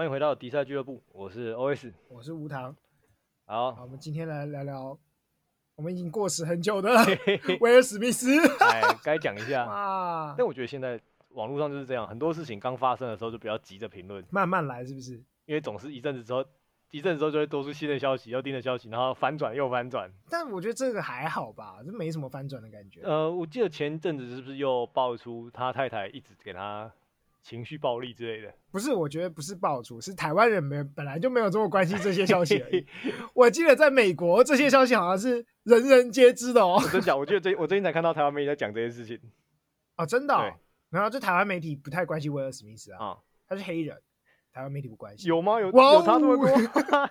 欢迎回到迪赛俱乐部，我是 OS，我是无糖。好，好，我们今天来聊聊我们已经过时很久的威尔史密斯。哎，该讲一下啊。但我觉得现在网络上就是这样，很多事情刚发生的时候就不要急着评论，慢慢来，是不是？因为总是一阵子之后，一阵子之后就会多出新的消息，又新的消息，然后反转又反转。但我觉得这个还好吧，这没什么反转的感觉。呃，我记得前阵子是不是又爆出他太太一直给他。情绪暴力之类的，不是，我觉得不是爆出，是台湾人没本来就没有这么关心这些消息而已。我记得在美国，这些消息好像是人人皆知的哦。我真讲，我觉得最我最近才看到台湾媒体在讲这件事情。哦，真的、哦？然后就台湾媒体不太关心威尔史密斯啊，嗯、他是黑人，台湾媒体不关心。有吗？有有他这么多？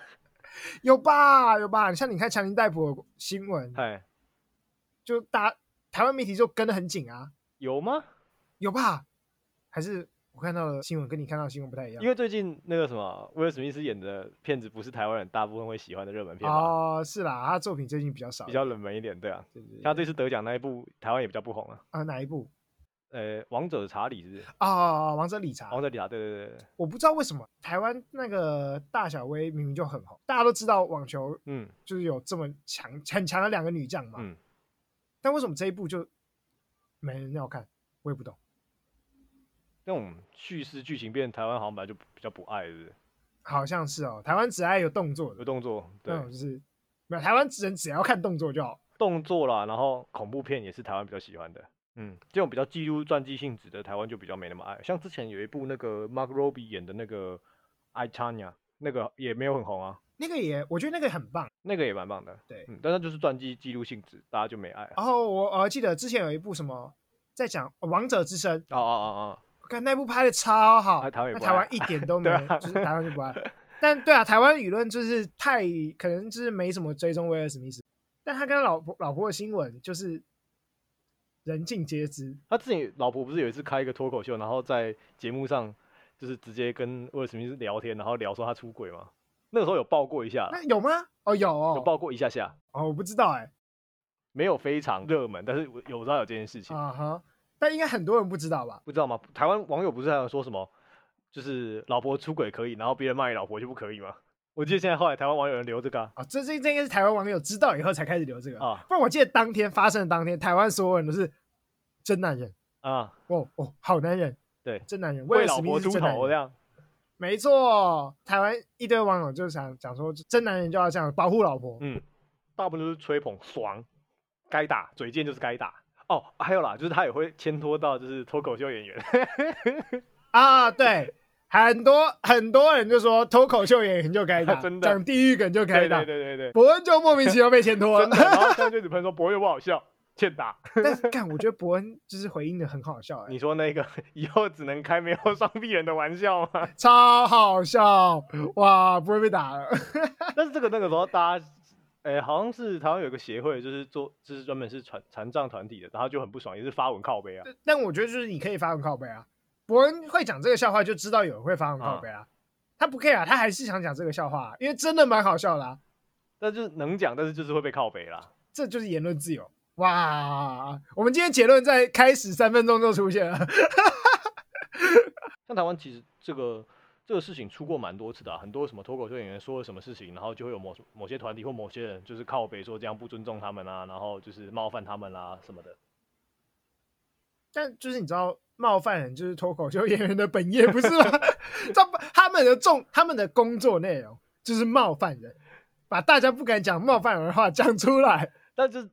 有吧？有吧？像你看强尼戴普的新闻，哎，就大台湾媒体就跟得很紧啊。有吗？有吧？还是？我看到的新闻跟你看到的新闻不太一样，因为最近那个什么威尔史密斯演的片子不是台湾人大部分会喜欢的热门片哦，是啦，他作品最近比较少，比较冷门一点，对啊。对对对，他这次得奖那一部，台湾也比较不红啊。啊，哪一部？呃，王者查理是不是？啊，王者理查。王者理查，对对对。我不知道为什么台湾那个大小威明明就很红，大家都知道网球，嗯，就是有这么强很强的两个女将嘛，嗯。但为什么这一部就没人要看？我也不懂。那种叙事剧情片，台湾好像本来就比较不爱，是不是？好像是哦，台湾只爱有动作的，有动作，对，就是没有台湾人只要看动作就好，动作啦，然后恐怖片也是台湾比较喜欢的，嗯，这种比较记录传记性质的，台湾就比较没那么爱。像之前有一部那个 Mark Robbie 演的那个《I Tanya》，那个也没有很红啊，那个也我觉得那个很棒，那个也蛮棒的，对，嗯，但是就是传记记录性质，大家就没爱。然后我我还记得之前有一部什么在讲《王者之声》，哦哦哦哦。看那部拍的超好，台湾台湾一点都 没有，啊、就是台湾就不爱。但对啊，台湾舆论就是太可能就是没什么追踪威尔史密斯，但他跟他老婆老婆的新闻就是人尽皆知。他自己老婆不是有一次开一个脱口秀，然后在节目上就是直接跟威尔史密斯聊天，然后聊说他出轨吗？那个时候有爆过一下，那有吗？哦，有哦，有爆过一下下。哦，我不知道哎、欸，没有非常热门，但是我有知道有这件事情。啊哈。但应该很多人不知道吧？不知道吗？台湾网友不是还有说什么，就是老婆出轨可以，然后别人骂你老婆就不可以吗？我记得现在后来台湾网友人留这个啊，哦、这这这应该是台湾网友知道以后才开始留这个啊。不然我记得当天发生的当天，台湾所有人都是真男人啊，哦哦，好男人，对，真男人为老婆出头这样，没错。台湾一堆网友就想讲说，真男人就要这样保护老婆，嗯，大部分都是吹捧爽，该打嘴贱就是该打。哦，还有啦，就是他也会牵拖到就是脱口秀演员 啊，对，很多很多人就说脱口秀演员就该打，真的讲地狱梗就该打，对对对对，伯恩就莫名其妙被牵拖了，然后 现在就只喷说伯恩又不好笑，欠打。但是干，我觉得伯恩就是回应的很好笑，欸，你说那个以后只能开没有双臂人的玩笑吗？超好笑，哇，不会被打了。但是这个那个时候大家。哎、欸，好像是台湾有个协会，就是做，就是专门是残残障团体的，然后就很不爽，也是发文靠背啊。但我觉得就是你可以发文靠背啊，伯恩会讲这个笑话，就知道有人会发文靠背啊。啊他不 care 啊，他还是想讲这个笑话，因为真的蛮好笑的啊。但就是能讲，但是就是会被靠背啦。这就是言论自由哇！我们今天结论在开始三分钟就出现了。像台湾其实这个。这个事情出过蛮多次的、啊，很多什么脱口秀演员说了什么事情，然后就会有某某些团体或某些人就是靠北说这样不尊重他们啊，然后就是冒犯他们啊什么的。但就是你知道，冒犯人就是脱口秀演员的本业，不是吗？他他们的重，他们的工作内容就是冒犯人，把大家不敢讲冒犯人的话讲出来。但是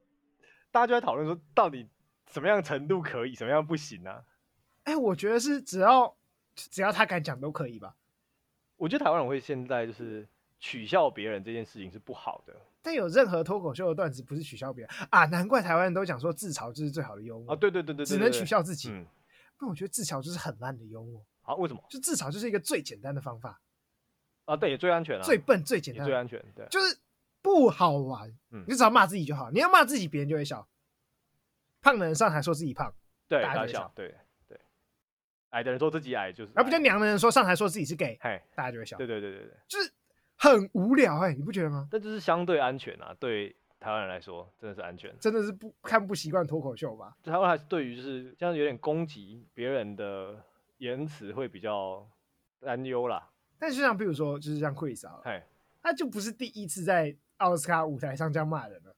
大家就在讨论说，到底什么样程度可以，什么样不行呢、啊？哎，我觉得是只要只要他敢讲都可以吧。我觉得台湾人会现在就是取笑别人这件事情是不好的，但有任何脱口秀的段子不是取笑别人啊？难怪台湾人都讲说自嘲就是最好的幽默啊！对对对对，只能取笑自己。嗯，那我觉得自嘲就是很烂的幽默啊？为什么？就自嘲就是一个最简单的方法啊？对，也最安全啊，最笨最简单最安全，对，就是不好玩。嗯，你只要骂自己就好，你要骂自己，别人就会笑。胖的人上台说自己胖，对，大家笑，对。矮的人说自己矮就是，而比较娘的人说上台说自己是 gay，嘿，大家就会笑。对对对对对，就是很无聊哎、欸，你不觉得吗？但就是相对安全啊，对台湾人来说真的是安全，真的是不看不习惯脱口秀吧？台湾还是对于就是这样有点攻击别人的言辞会比较担忧啦。但就像比如说，就是像 Chris 啊，他就不是第一次在奥斯卡舞台上这样骂人了。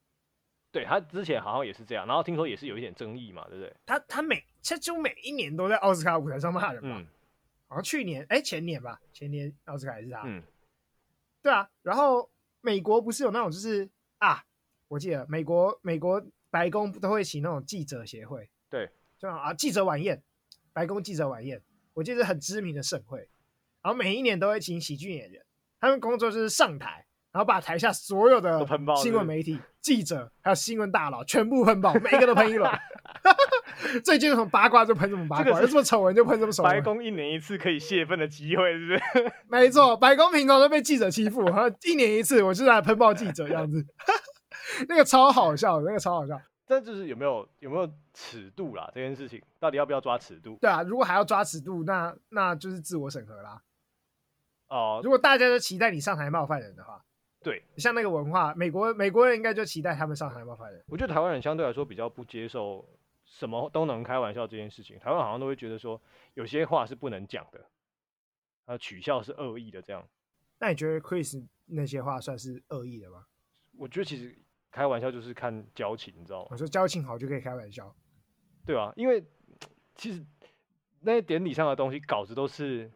对，他之前好像也是这样，然后听说也是有一点争议嘛，对不对？他他每他就每一年都在奥斯卡舞台上骂人嘛。嗯。好像去年哎前年吧，前年奥斯卡还是他。嗯。对啊，然后美国不是有那种就是啊，我记得美国美国白宫都会请那种记者协会。对。就啊记者晚宴，白宫记者晚宴，我记得是很知名的盛会，然后每一年都会请喜剧演员，他们工作就是上台。然后把台下所有的新闻媒体、记者还有新闻大佬全部喷爆，每一个都喷一轮。最近什么八卦就喷什么八卦，有什么丑闻就喷什么丑闻。白宫一年一次可以泄愤的机会，是不是？没错，白宫平常都被记者欺负，然 后一年一次，我就来喷爆记者这样子。那个超好笑，那个超好笑。但就是有没有有没有尺度啦？这件事情到底要不要抓尺度？对啊，如果还要抓尺度，那那就是自我审核啦。哦、呃，如果大家都期待你上台冒犯人的话。对，像那个文化，美国美国人应该就期待他们上台冒犯人。我觉得台湾人相对来说比较不接受什么都能开玩笑这件事情。台湾好像都会觉得说有些话是不能讲的，啊，取笑是恶意的这样。那你觉得 Chris 那些话算是恶意的吗？我觉得其实开玩笑就是看交情，你知道吗？我说交情好就可以开玩笑，对啊，因为其实那些典礼上的东西稿子都是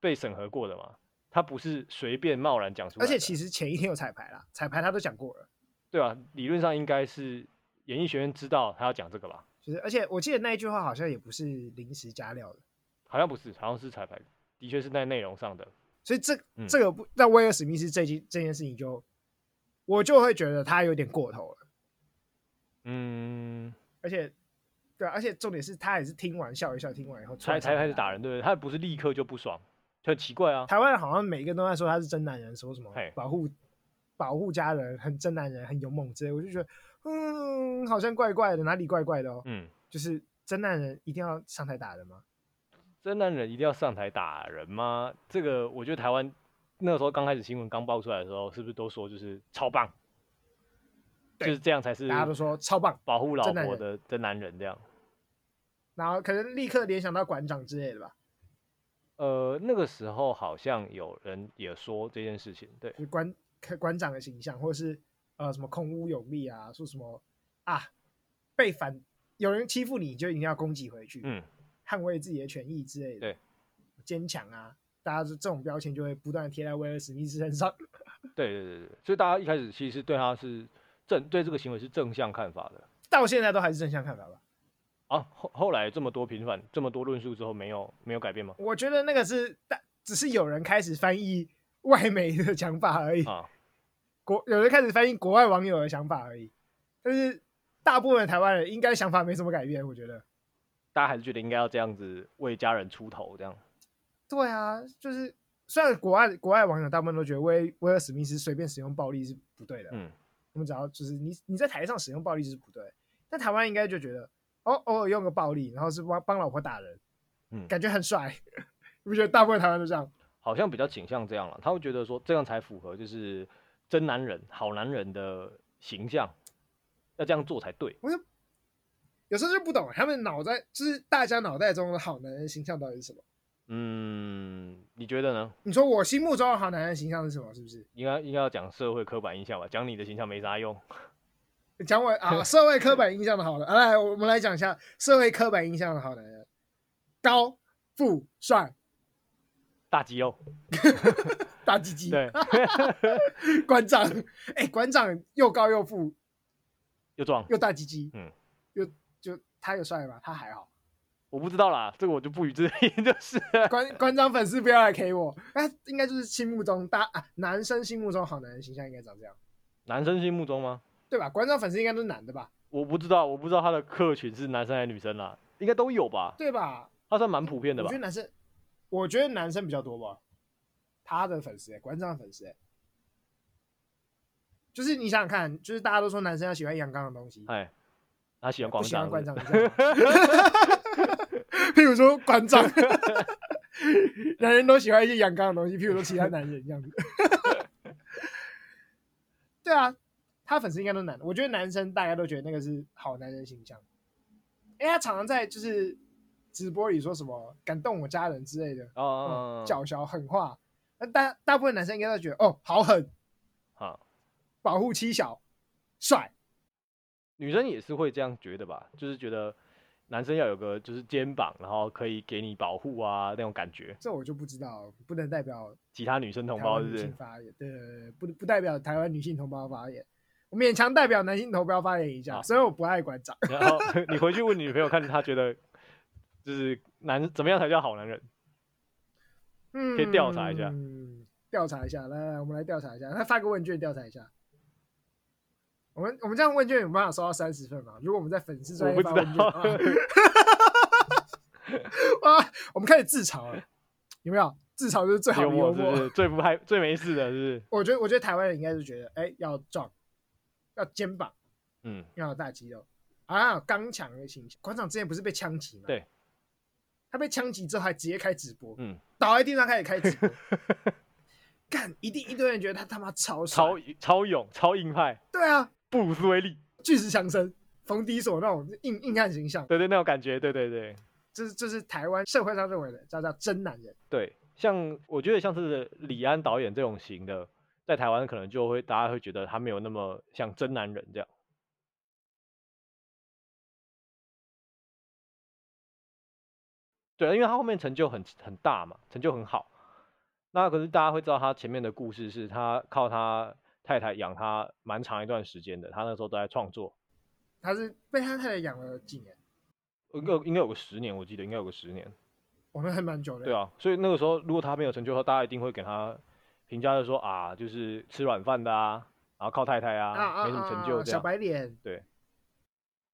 被审核过的嘛。他不是随便贸然讲出来，而且其实前一天有彩排啦，彩排他都讲过了。对啊，理论上应该是演艺学院知道他要讲这个吧？就是，而且我记得那一句话好像也不是临时加料的，好像不是，好像是彩排，的确是在内容上的。所以这、嗯、这个不，在威尔史密斯这件这件事情就，我就会觉得他有点过头了。嗯，而且，对啊，而且重点是他也是听完笑一笑，听完以后才才开始打人，对不对？他不是立刻就不爽。很奇怪啊！台湾人好像每个人都在说他是真男人，说什么保护保护家人，很真男人，很勇猛之类。我就觉得，嗯，好像怪怪的，哪里怪怪的哦？嗯，就是真男人一定要上台打人吗？真男人一定要上台打人吗？这个我觉得台湾那时候刚开始新闻刚爆出来的时候，是不是都说就是超棒？就是这样才是大家都说超棒，保护老婆的真男人这样。然后可能立刻联想到馆长之类的吧。呃，那个时候好像有人也说这件事情，对，馆馆长的形象，或者是呃什么孔武有力啊，说什么啊被反有人欺负你就一定要攻击回去，嗯，捍卫自己的权益之类的，对，坚强啊，大家这种标签就会不断贴在威尔史密斯身上，对对对对，所以大家一开始其实对他是正对这个行为是正向看法的，到现在都还是正向看法吧。啊，后后来这么多平反，这么多论述之后，没有没有改变吗？我觉得那个是大，只是有人开始翻译外媒的想法而已。啊，国有人开始翻译国外网友的想法而已。但是大部分的台湾人应该想法没什么改变，我觉得。大家还是觉得应该要这样子为家人出头，这样。对啊，就是虽然国外国外网友大部分都觉得威威尔史密斯随便使用暴力是不对的，嗯，我们只要就是你你在台上使用暴力就是不对，但台湾应该就觉得。哦，偶尔用个暴力，然后是帮帮老婆打人，嗯，感觉很帅。你不觉得大部分台湾都这样？好像比较倾向这样了。他会觉得说这样才符合就是真男人、好男人的形象，要这样做才对。我就有时候就不懂他们脑袋，就是大家脑袋中的好男人形象到底是什么？嗯，你觉得呢？你说我心目中的好男人形象是什么？是不是？应该应该要讲社会刻板印象吧？讲你的形象没啥用。讲我 啊，社会刻板印象的好的，来，我们来讲一下社会刻板印象的好男人：高、富、帅、大肌肉、大鸡鸡。对，馆长，哎、欸，馆长又高又富，又壮。又大鸡鸡，嗯，又就他有帅吧？他还好，我不知道啦，这个我就不予置评，就是。馆馆长粉丝不要来 K 我，那应该就是心目中大啊，男生心目中好男人形象应该长这样，男生心目中吗？对吧？馆长粉丝应该都是男的吧？我不知道，我不知道他的客群是男生还是女生啦，应该都有吧？对吧？他算蛮普遍的吧？我觉得男生，我觉得男生比较多吧。他的粉丝、欸，馆长的粉丝、欸，就是你想想看，就是大家都说男生要喜欢阳刚的东西，哎，他喜欢馆长，馆长。譬如说馆长，男人都喜欢一些阳刚的东西，譬如说其他男人这样子。对啊。他粉丝应该都男的，我觉得男生大家都觉得那个是好男人形象。因为，他常常在就是直播里说什么感动我家人之类的，哦，叫嚣狠话，那大大部分男生应该都觉得哦，好狠，好，保护妻小，帅。女生也是会这样觉得吧？就是觉得男生要有个就是肩膀，然后可以给你保护啊那种感觉。这我就不知道，不能代表其他女生同胞是不是？发言，对对对，不不代表台湾女性同胞发言，我勉强代表男性同胞发言一下。所以我不爱馆长。然后 你回去问你女朋友，看她觉得就是男怎么样才叫好男人？嗯，可以调查一下。嗯，调查一下，来来，我们来调查一下。他发个问卷调查一下。我们我们这样问卷有办法收到三十份吗？如果我们在粉丝专页发问卷的话，啊，我们开始自嘲了，有没有？自嘲就是最好的幽默，是是最不害、最没事的，是不是？我觉得，我觉得台湾人应该是觉得，哎、欸，要壮，要肩膀，嗯，要有大肌肉，啊，刚强的形象。馆长之前不是被枪击吗？对，他被枪击之后还直接开直播，嗯，倒在地上开始开直播。干，一定一堆人觉得他他妈超超超勇、超硬派。对啊。布鲁斯威利，巨石强森，冯迪索那种硬硬汉形象，对对，那种感觉，对对对，这是这是台湾社会上认为的叫叫真男人。对，像我觉得像是李安导演这种型的，在台湾可能就会大家会觉得他没有那么像真男人这样。对，因为他后面成就很很大嘛，成就很好。那可是大家会知道他前面的故事是他靠他。太太养他蛮长一段时间的，他那时候都在创作。他是被他太太养了几年？应该应该有个十年，我记得应该有个十年。我们还蛮久的。对啊，所以那个时候如果他没有成就的话，大家一定会给他评价，就说啊，就是吃软饭的啊，然后靠太太啊，啊没什么成就这样，小白脸。对，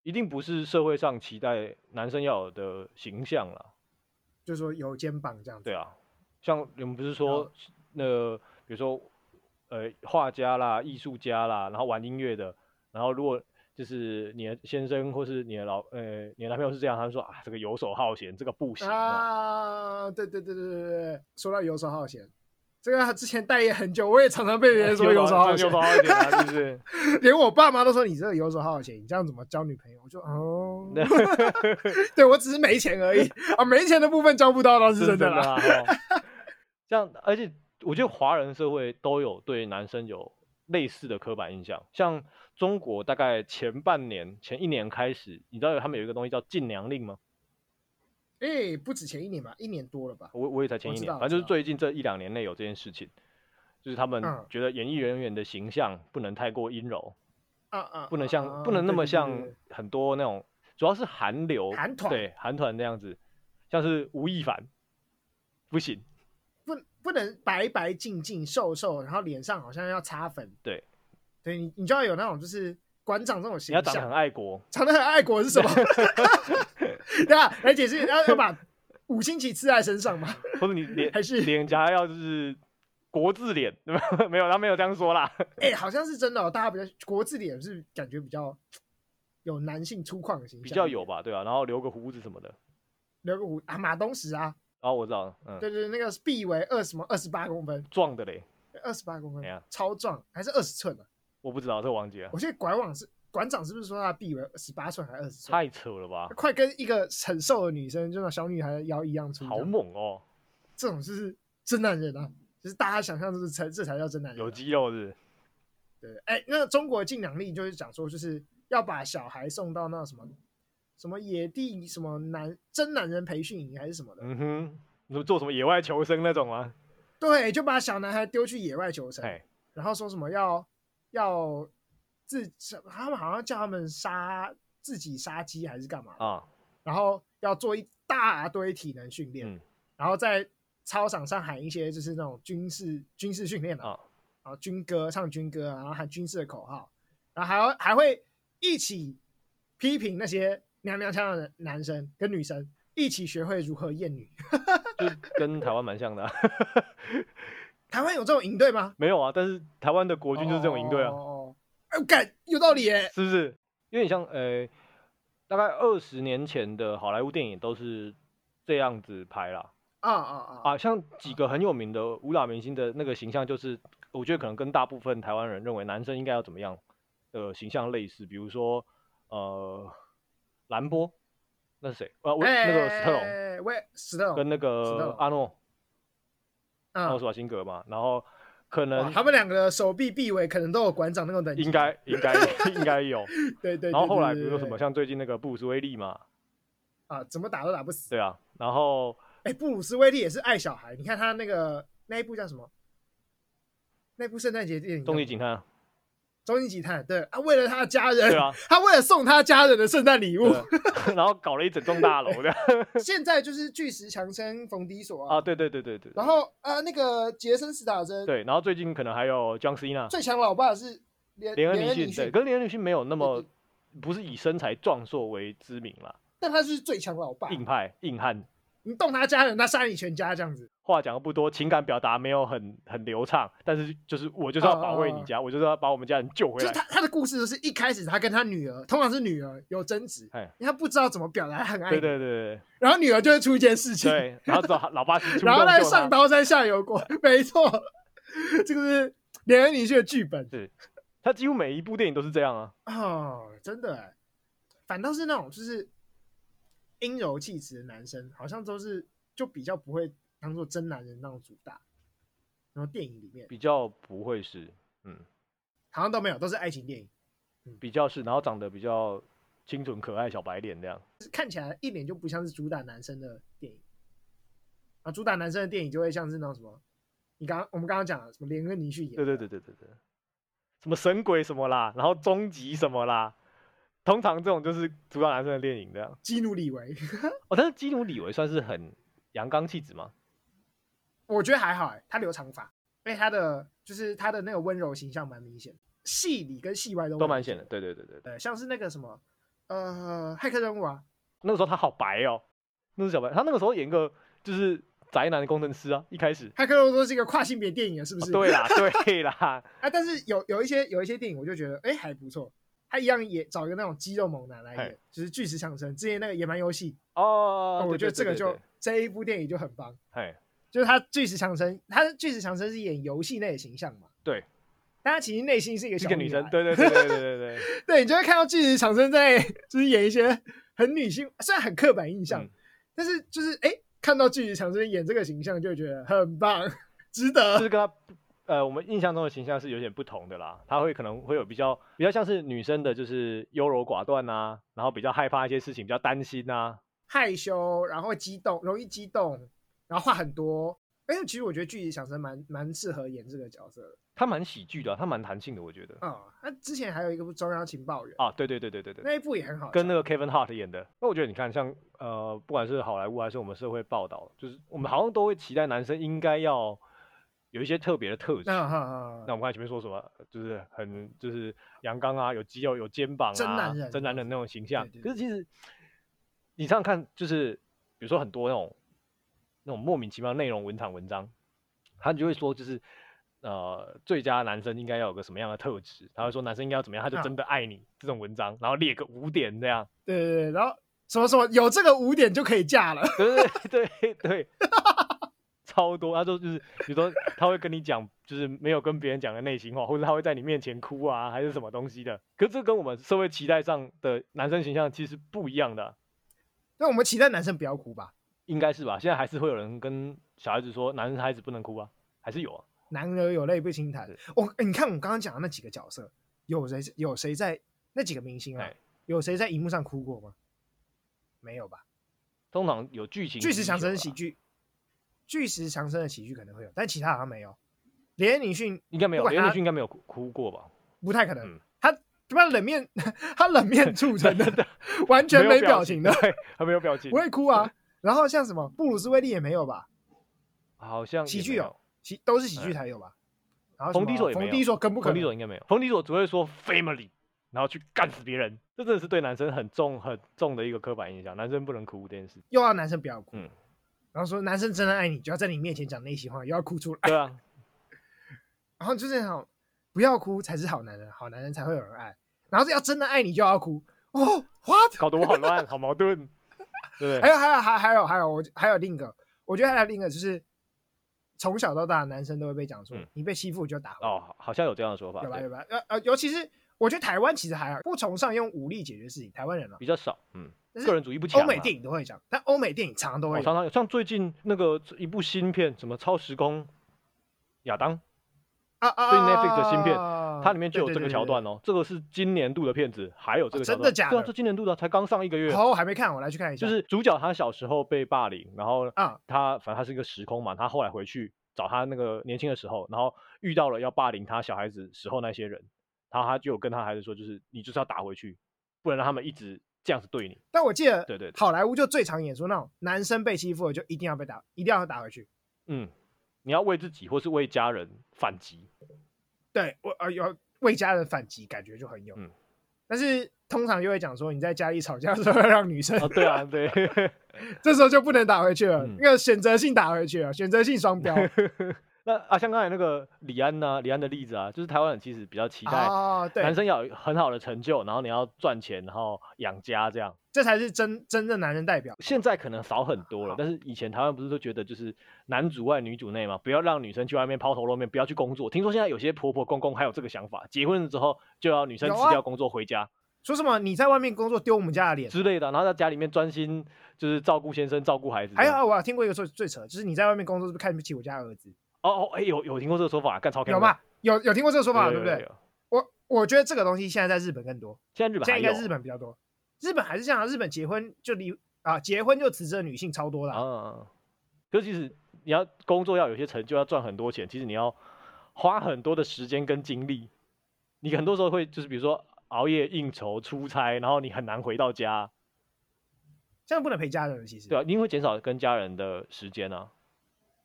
一定不是社会上期待男生要有的形象了。就是说有肩膀这样子。对啊，像我们不是说那个，比如说。呃，画家啦，艺术家啦，然后玩音乐的，然后如果就是你的先生或是你的老呃你的男朋友是这样，他就说啊，这个游手好闲，这个不行啊。对对对对对对，说到游手好闲，这个他之前待业很久，我也常常被别人说游手好 闲，是不是？连我爸妈都说你这个游手好闲，你这样怎么交女朋友？我就哦，对我只是没钱而已啊，没钱的部分交不到倒是真的啦。这样，而且。我觉得华人社会都有对男生有类似的刻板印象，像中国大概前半年、前一年开始，你知道他们有一个东西叫禁娘令吗？哎、欸，不止前一年吧，一年多了吧？我我也才前一年，反正就是最近这一两年内有这件事情，就是他们觉得演艺人员的形象不能太过阴柔，啊啊，不能像、啊、不能那么像很多那种，主要是韩流韩团对韩团那样子，像是吴亦凡，不行。不能白白净净瘦瘦，然后脸上好像要擦粉。对，对你，你就要有那种就是馆长这种形象。你要长得很爱国，长得很爱国是什么？对啊，来解释，要要把五星旗刺在身上吗？或者你 脸还是脸颊要就是国字脸，对吧？没有，他没有这样说啦。哎、欸，好像是真的、哦，大家比较国字脸是感觉比较有男性粗犷的形象，比较有吧？对啊，然后留个胡子什么的，留个胡啊，马东石啊。哦，我知道了，嗯，对对，那个臂围二什么二十八公分，壮的嘞，二十八公分，啊、超壮，还是二十寸的？我不知道，这个忘记了。我现在拐网是馆长，是不是说他臂围十八寸还是二十寸？太扯了吧！快跟一个很瘦的女生，就那小女孩的腰一样粗，好猛哦！这种就是真男人啊，就是大家想象就是才这才叫真男人，啊，有肌肉是，是。对，哎、欸，那中国的禁娘令就是讲说，就是要把小孩送到那什么什么野地什么男真男人培训营还是什么的，嗯哼。你说做什么野外求生那种吗？对，就把小男孩丢去野外求生，然后说什么要要自他们好像叫他们杀自己杀鸡还是干嘛啊？然后要做一大堆体能训练，嗯，然后在操场上喊一些就是那种军事军事训练的啊，然后军歌唱军歌，然后喊军事的口号，然后还要还会一起批评那些娘娘腔的男生跟女生。一起学会如何厌女，就跟台湾蛮像的、啊。台湾有这种营队吗？没有啊，但是台湾的国军就是这种营队啊。哦，哎，干，有道理耶，是不是？因为你像呃，大概二十年前的好莱坞电影都是这样子拍啦。啊啊啊！啊，像几个很有名的武打明星的那个形象，就是我觉得可能跟大部分台湾人认为男生应该要怎么样的形象类似，比如说呃，兰波。那是谁？呃，我、欸、那个史特龙，喂，史特龙跟那个阿诺，阿诺、嗯、施瓦辛格嘛，然后可能他们两个的手臂臂围可能都有馆长那种等级，应该应该 应该有。对，对。然后后来比如说什么，像最近那个布鲁斯威利嘛，啊，怎么打都打不死。对啊，然后哎，布鲁斯威利也是爱小孩，你看他那个那一部叫什么？那部圣诞节电影《动力警探》。终极警探，对啊，为了他的家人，对啊，他为了送他家人的圣诞礼物，然后搞了一整栋大楼的。现在就是巨石强森冯迪索啊，对对对对对。然后呃，那个杰森斯塔森，对，然后最近可能还有江西呢。最强老爸是连连恩尼逊，对，可是连恩尼逊没有那么不是以身材壮硕为知名啦，但他是最强老爸，硬派硬汉。你动他家人，他杀你全家这样子。话讲的不多，情感表达没有很很流畅，但是就是我就是要保卫你家，uh, 我就是要把我们家人救回来。就是他他的故事就是一开始他跟他女儿，通常是女儿有争执，嘿因为他不知道怎么表达，很爱你。对对对。然后女儿就会出一件事情，对，然后找老爸去。然后再上刀山下油锅，没错，这个是连恩尼逊的剧本。对，他几乎每一部电影都是这样啊。哦，真的，反倒是那种就是阴柔气质的男生，好像都是。就比较不会当做真男人那种主打，然后电影里面。比较不会是，嗯，好像都没有，都是爱情电影，嗯，比较是，然后长得比较清纯可爱小白脸这样，看起来一点就不像是主打男生的电影，啊，主打男生的电影就会像是那种什么，你刚刚我们刚刚讲的什么连恩尼去演，对对对对对对，什么神鬼什么啦，然后终极什么啦。通常这种就是主打男生的电影这样，基努里维，哦，但是基努里维算是很。阳刚气质吗？我觉得还好哎，他留长发，因为他的就是他的那个温柔形象蛮明显，戏里跟戏外都都蛮显的。对对对对对，像是那个什么呃，骇客任务啊，那个时候他好白哦，那是小白，他那个时候演个就是宅男的工程师啊，一开始骇客任务都是一个跨性别电影啊，是不是？哦、对啦，对啦，啊，但是有有一些有一些电影我就觉得哎、欸、还不错。他一样也找一个那种肌肉猛男来演，就是巨石强森之前那个野蛮游戏哦，我觉得这个就这一部电影就很棒。嘿就是他巨石强森，他巨石强森是演游戏类的形象嘛？对，但他其实内心是一个小女，女生。对对对对对对对，对 你就会看到巨石强森在就是演一些很女性，虽然很刻板印象，嗯、但是就是哎、欸，看到巨石强森演这个形象就觉得很棒，值得。就是跟他。呃，我们印象中的形象是有点不同的啦，他会可能会有比较比较像是女生的，就是优柔寡断啊，然后比较害怕一些事情，比较担心啊，害羞，然后会激动，容易激动，然后话很多。哎，其实我觉得巨石强森蛮蛮适合演这个角色的。他蛮喜剧的、啊，他蛮弹性的，我觉得。啊、哦，他之前还有一个中央情报员啊，对对对对对对，那一部也很好，跟那个 Kevin Hart 演的。那我觉得你看，像呃，不管是好莱坞还是我们社会报道，就是我们好像都会期待男生应该要。有一些特别的特质。啊啊啊、那我们刚才前面说什么，就是很就是阳刚啊，有肌肉，有肩膀啊，真男人，真男人那种形象。可是其实你这样看，就是比如说很多那种那种莫名其妙的内容文场文章，他就会说，就是呃，最佳男生应该要有个什么样的特质？他会说男生应该要怎么样，他就真的爱你、啊、这种文章，然后列个五点这样。对对对，然后什么什么有这个五点就可以嫁了。对对对对。对超多，他说就是，比如说他会跟你讲，就是没有跟别人讲的内心话，或者他会在你面前哭啊，还是什么东西的。可是这跟我们社会期待上的男生形象其实不一样的啊。那我们期待男生不要哭吧？应该是吧？现在还是会有人跟小孩子说，男孩子不能哭啊，还是有啊。男儿有泪不轻弹。我你看我刚刚讲的那几个角色，有谁有谁在那几个明星啊？有谁在荧幕上哭过吗？没有吧？通常有剧情，巨石强森喜剧。巨石强森的喜剧可能会有，但其他好像没有。连恩尼逊应该没有，连恩尼逊应该没有哭过吧？不太可能。嗯、他他妈冷面，他冷面 促成的 完全没表情的，他没有表情，不会哭啊。然后像什么布鲁斯威利也没有吧？好像喜剧有，喜都是喜剧才有吧？然后冯迪索也没有，冯迪索跟不可能，冯迪索应该没有，冯迪索只会说 family，然后去干死别人。这真的是对男生很重很重的一个刻板印象，男生不能哭这件事，又要男生不要哭。嗯。然后说男生真的爱你，就要在你面前讲内心话，又要哭出来。对啊。然后就这样，不要哭才是好男人，好男人才会有人爱。然后要真的爱你就要哭哦，what？搞得我好乱，好矛盾。对，还有还有还还有还有我还有另一个，我觉得还有另一个就是从小到大男生都会被讲说，嗯、你被欺负就打。哦，好像有这样的说法。有吧有吧？呃呃，尤其是我觉得台湾其实还好，不崇尚用武力解决事情，台湾人啊比较少，嗯。个人主义不强。欧美电影都会讲，但欧美电影常常都会、哦、常常有。像最近那个一部新片，什么超时空亚当啊啊，最近 Netflix 的新片，它里面就有这个对对对桥段哦。这个是今年度的片子，还有这个桥段，真的假的？对啊，这今年度的，才刚上一个月。好，我还没看，我来去看一下。就是主角他小时候被霸凌，然后啊，他反正他是一个时空嘛，他后来回去找他那个年轻的时候，然后遇到了要霸凌他小孩子时候那些人，然后他就有跟他孩子说，就是你就是要打回去，不能让他们一直这样子对你。但我记得，对对，好莱坞就最常演出那种男生被欺负了就一定要被打，一定要打回去。嗯，你要为自己或是为家人反击。对我呃有为家人反击，感觉就很有。嗯，但是通常就会讲说，你在家里吵架的时候要让女生。哦，对啊，对，这时候就不能打回去了，嗯、那个选择性打回去了，选择性双标。那啊，像刚才那个李安呢、啊，李安的例子啊，就是台湾人其实比较期待男生要有很好的成就，然后你要赚钱，然后养家这样，这才是真真正男人代表。现在可能少很多了，但是以前台湾不是都觉得就是男主外女主内嘛，不要让女生去外面抛头露面，不要去工作。听说现在有些婆婆公公还有这个想法，结婚了之后就要女生辞掉工作回家，说什么你在外面工作丢我们家的脸之类的，然后在家里面专心就是照顾先生、照顾孩子。还有啊我听过一个最最扯，就是你在外面工作是不是看不起我家儿子？哦哦，哎、欸，有有听过这个说法，干超有吗？有有听过这个说法，对不对？我我觉得这个东西现在在日本更多，现在日本现在应该日本比较多。日本还是这样，日本结婚就离啊，结婚就辞职的女性超多了。嗯，可是其实你要工作要有些成就，要赚很多钱，其实你要花很多的时间跟精力。你很多时候会就是比如说熬夜应酬、出差，然后你很难回到家，这样不能陪家人。其实对啊，你会减少跟家人的时间啊。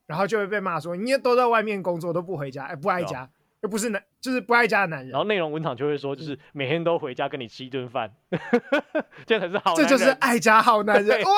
然后就会被骂说，你也都在外面工作都不回家，哎，不爱家，又不是男，就是不爱家的男人。然后内容文场就会说，就是每天都回家跟你吃一顿饭，这才是好男人。这就是爱家好男人哇！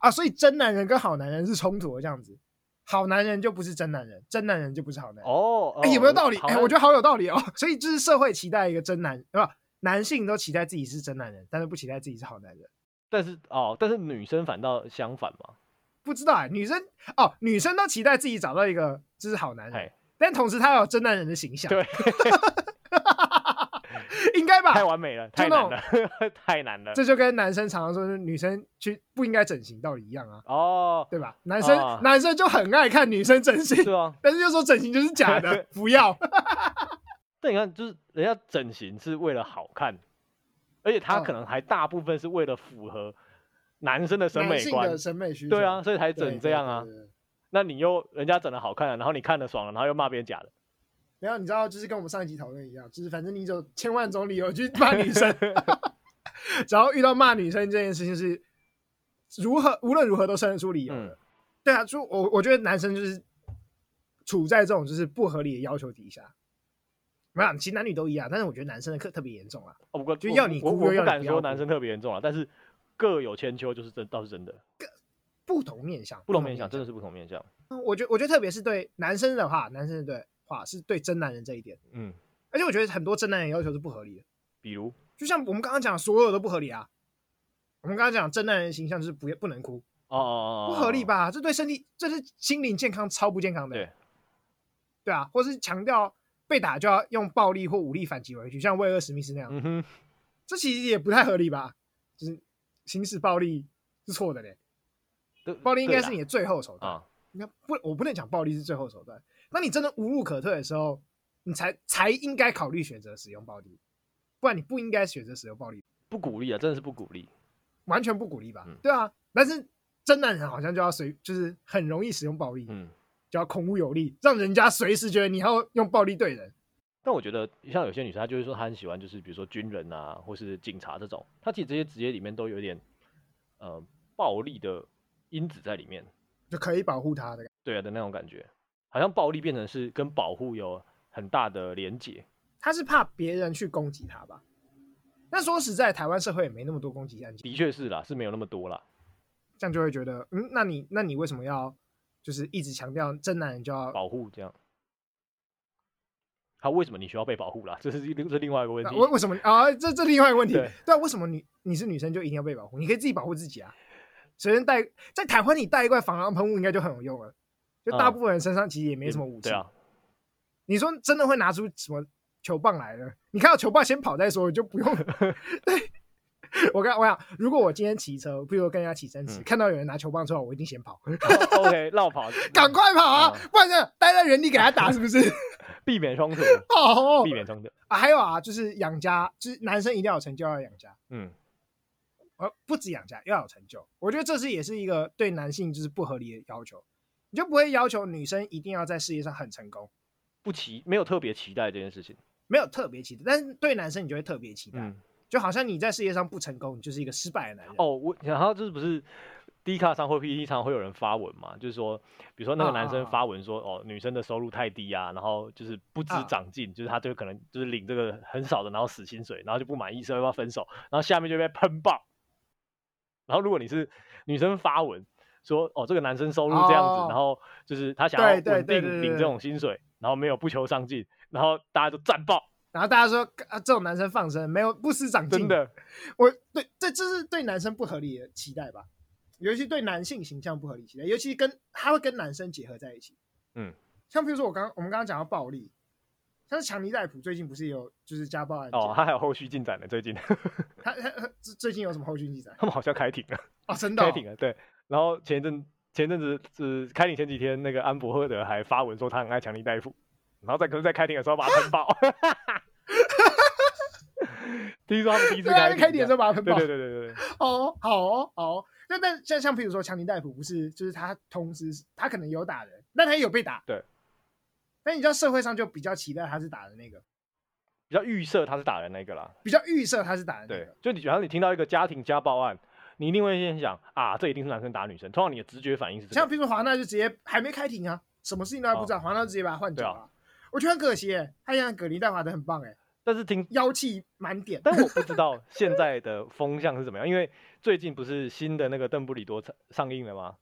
啊，所以真男人跟好男人是冲突的这样子，好男人就不是真男人，真男人就不是好男人。哦，哎，有没有道理？哎，我觉得好有道理哦。所以就是社会期待一个真男人，对吧？男性都期待自己是真男人，但是不期待自己是好男人。但是哦，但是女生反倒相反嘛。不知道哎、欸，女生哦，女生都期待自己找到一个就是好男人，但同时他要有真男人的形象，对，应该吧？太完美了，太难了，太难了。这就跟男生常常说，是女生去不应该整形道理一样啊，哦，对吧？男生、哦、男生就很爱看女生整形，是啊，但是又说整形就是假的，不要。但你看，就是人家整形是为了好看，而且他可能还大部分是为了符合。男生的审美观，审美需求，对啊，所以才整这样啊。那你又人家整的好看了，然后你看的爽了，然后又骂别人假的。没有，你知道，就是跟我们上一集讨论一样，就是反正你有千万种理由去骂女生，只要遇到骂女生这件事情是如何，无论如何都生得出理由的。嗯、对啊，就我我觉得男生就是处在这种就是不合理的要求底下。没有，其实男女都一样，但是我觉得男生的课特别严重啊。哦，不过就要你我，我不敢说男生特别严重啊，但是。各有千秋，就是真倒是真的。各不同面相，不同面相，真的是不同面相。嗯。我觉，我觉得特别是对男生的话，男生的话是对真男人这一点。嗯，而且我觉得很多真男人要求是不合理的。比如，就像我们刚刚讲，所有都不合理啊。我们刚刚讲真男人形象就是不不能哭。哦哦哦，不合理吧？这对身体，这是心灵健康超不健康的。对，对啊，或是强调被打就要用暴力或武力反击回去，像威尔史密斯那样。嗯哼，这其实也不太合理吧？就是。行使暴力是错的嘞，暴力应该是你的最后手段。你看，不，我不能讲暴力是最后手段。那你真的无路可退的时候，你才才应该考虑选择使用暴力，不然你不应该选择使用暴力。不鼓励啊，真的是不鼓励，完全不鼓励吧？对啊，但是真男人好像就要随，就是很容易使用暴力，嗯，就要孔武有力，让人家随时觉得你要用暴力对人。但我觉得，像有些女生，她就是说她很喜欢，就是比如说军人啊，或是警察这种，她其实这些职业里面都有点，呃，暴力的因子在里面，就可以保护她的，对啊的那种感觉，好像暴力变成是跟保护有很大的连结。她是怕别人去攻击她吧？那说实在，台湾社会也没那么多攻击案件，的确是啦，是没有那么多啦。这样就会觉得，嗯，那你那你为什么要就是一直强调真男人就要保护这样？他为什么你需要被保护啦？这是另这另外一个问题。为为什么啊？这这另外一个问题。对，对啊，为什么你你是女生就一定要被保护？你可以自己保护自己啊。首先带在台湾，你带一罐防狼喷雾应该就很有用了。就大部分人身上其实也没什么武器。嗯、对啊。你说真的会拿出什么球棒来呢？你看到球棒先跑再说，就不用。对。我跟我想，如果我今天骑车，比如跟人家骑车时，嗯、看到有人拿球棒出来，我一定先跑。哦、OK，绕跑，赶快跑啊！嗯、不然就待在原地给他打，是不是？避免冲突。哦，避免冲突啊！还有啊，就是养家，就是男生一定要有成就，要养家。嗯，呃，不止养家，要有成就。我觉得这是也是一个对男性就是不合理的要求。你就不会要求女生一定要在事业上很成功，不期没有特别期待这件事情，没有特别期待，但是对男生你就会特别期待。嗯就好像你在事业上不成功，你就是一个失败的男人。哦，我然后就是不是 D 卡上或 PPT 上会有人发文嘛？就是说，比如说那个男生发文说，哦，哦，女生的收入太低啊，然后就是不知长进，啊、就是他就可能就是领这个很少的，然后死薪水，然后就不满意，所以要分手，然后下面就被喷爆。然后如果你是女生发文说，哦，这个男生收入这样子，哦、然后就是他想要稳定领这种薪水，然后没有不求上进，然后大家都战爆。然后大家说啊，这种男生放生没有不思长进，真的，我对这这是对男生不合理的期待吧，尤其对男性形象不合理期待，尤其跟他会跟男生结合在一起，嗯，像比如说我刚我们刚刚讲到暴力，像是强尼戴普最近不是有就是家暴案哦，他还有后续进展呢，最近他他最近有什么后续进展？他们好像开庭了哦，真的、哦、开庭了，对，然后前一阵前阵子是开庭前几天，那个安博赫德还发文说他很爱强尼戴普，然后在可能在开庭的时候把他喷爆。听说他们第一次开庭，开庭的时候把他喷爆。对对对对对。哦，好哦，好。那那像像比如说强尼戴普，不是就是他同时他可能有打人，但他也有被打。对。但你知道社会上就比较期待他是打的那个，比较预设他是打人那个啦。比较预设他是打人那个。对。就你，然后你听到一个家庭家暴案，你一定会先想啊，这一定是男生打女生。通常你的直觉反应是、这个，像比如说华纳就直接还没开庭啊，什么事情都还不知道，华、哦、纳直接把他换掉了。啊、我觉得很可惜、欸，他像葛林戴华的很棒哎、欸。但是听妖气满点，但我不知道 现在的风向是怎么样，因为最近不是新的那个邓布利多上映了吗？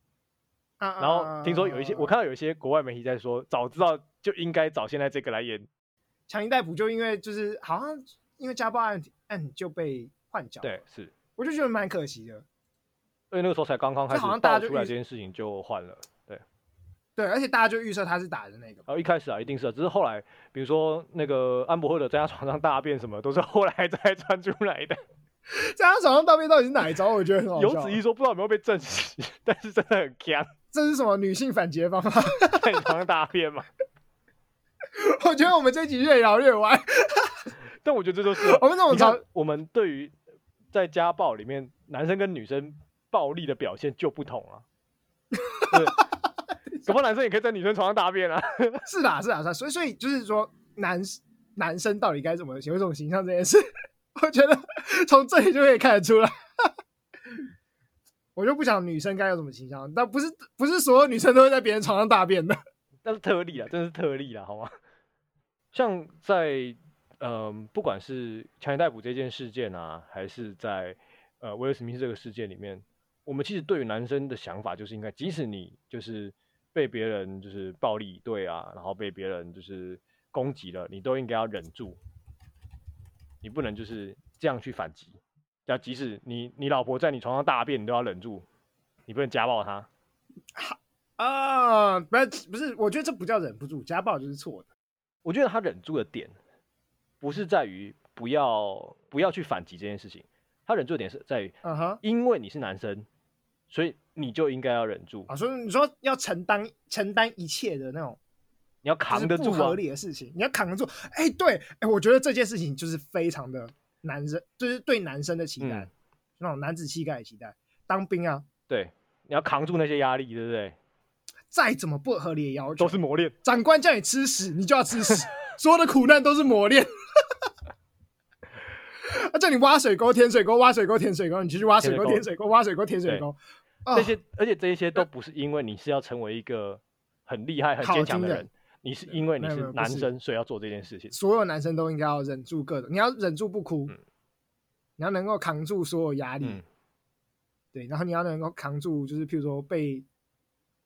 啊然后听说有一些，我看到有一些国外媒体在说，早知道就应该找现在这个来演强尼戴普，就因为就是好像因为家暴案案就被换角，对，是，我就觉得蛮可惜的，因为那个时候才刚刚开始爆出来这件事情就换了。对，而且大家就预测他是打的那个。然后一开始啊，一定是啊，只是后来，比如说那个安博赫德在他床上大便什么，都是后来才传出来的。在他床上大便到底是哪一招？我觉得很好笑。有子一说，不知道有没有被证实，但是真的很强。这是什么女性反击方法？在床上大便吗？我觉得我们这集越聊越歪。但我觉得这就是我们这种，我们对于在家暴里面男生跟女生暴力的表现就不同啊。什么男生也可以在女生床上大便啊？是的，是的，是的。所以，所以就是说，男男生到底该怎么有这种形象这件事，我觉得从这里就可以看得出来。我就不想女生该有什么形象，但不是不是所有女生都会在别人床上大便的，那是特例啊，真的是特例啊，好吗？像在嗯、呃，不管是强尼逮捕这件事件啊，还是在呃威尔史密斯这个事件里面，我们其实对于男生的想法就是应该，即使你就是。被别人就是暴力对啊，然后被别人就是攻击了，你都应该要忍住，你不能就是这样去反击。要即使你你老婆在你床上大便，你都要忍住，你不能家暴她。啊，不是不是，我觉得这不叫忍不住，家暴就是错的。我觉得他忍住的点，不是在于不要不要去反击这件事情，他忍住的点是在于，嗯哼，因为你是男生。所以你就应该要忍住啊！所以你说要承担承担一切的那种，你要扛得住不合理的事情，你要扛得住。哎、欸，对，哎、欸，我觉得这件事情就是非常的男生，就是对男生的期待，嗯、那种男子气概的期待。当兵啊，对，你要扛住那些压力，对不对？再怎么不合理的要求，都是磨练。长官叫你吃屎，你就要吃屎。所有的苦难都是磨练。他 叫你挖水沟、填水沟、挖水沟、填水沟，你继续挖水沟、填水沟、挖水沟、填水沟。这些，而且这一些都不是因为你是要成为一个很厉害、很坚强的人，你是因为你是男生，所以要做这件事情。所有男生都应该要忍住各种，你要忍住不哭，你要能够扛住所有压力，对，然后你要能够扛住，就是譬如说被，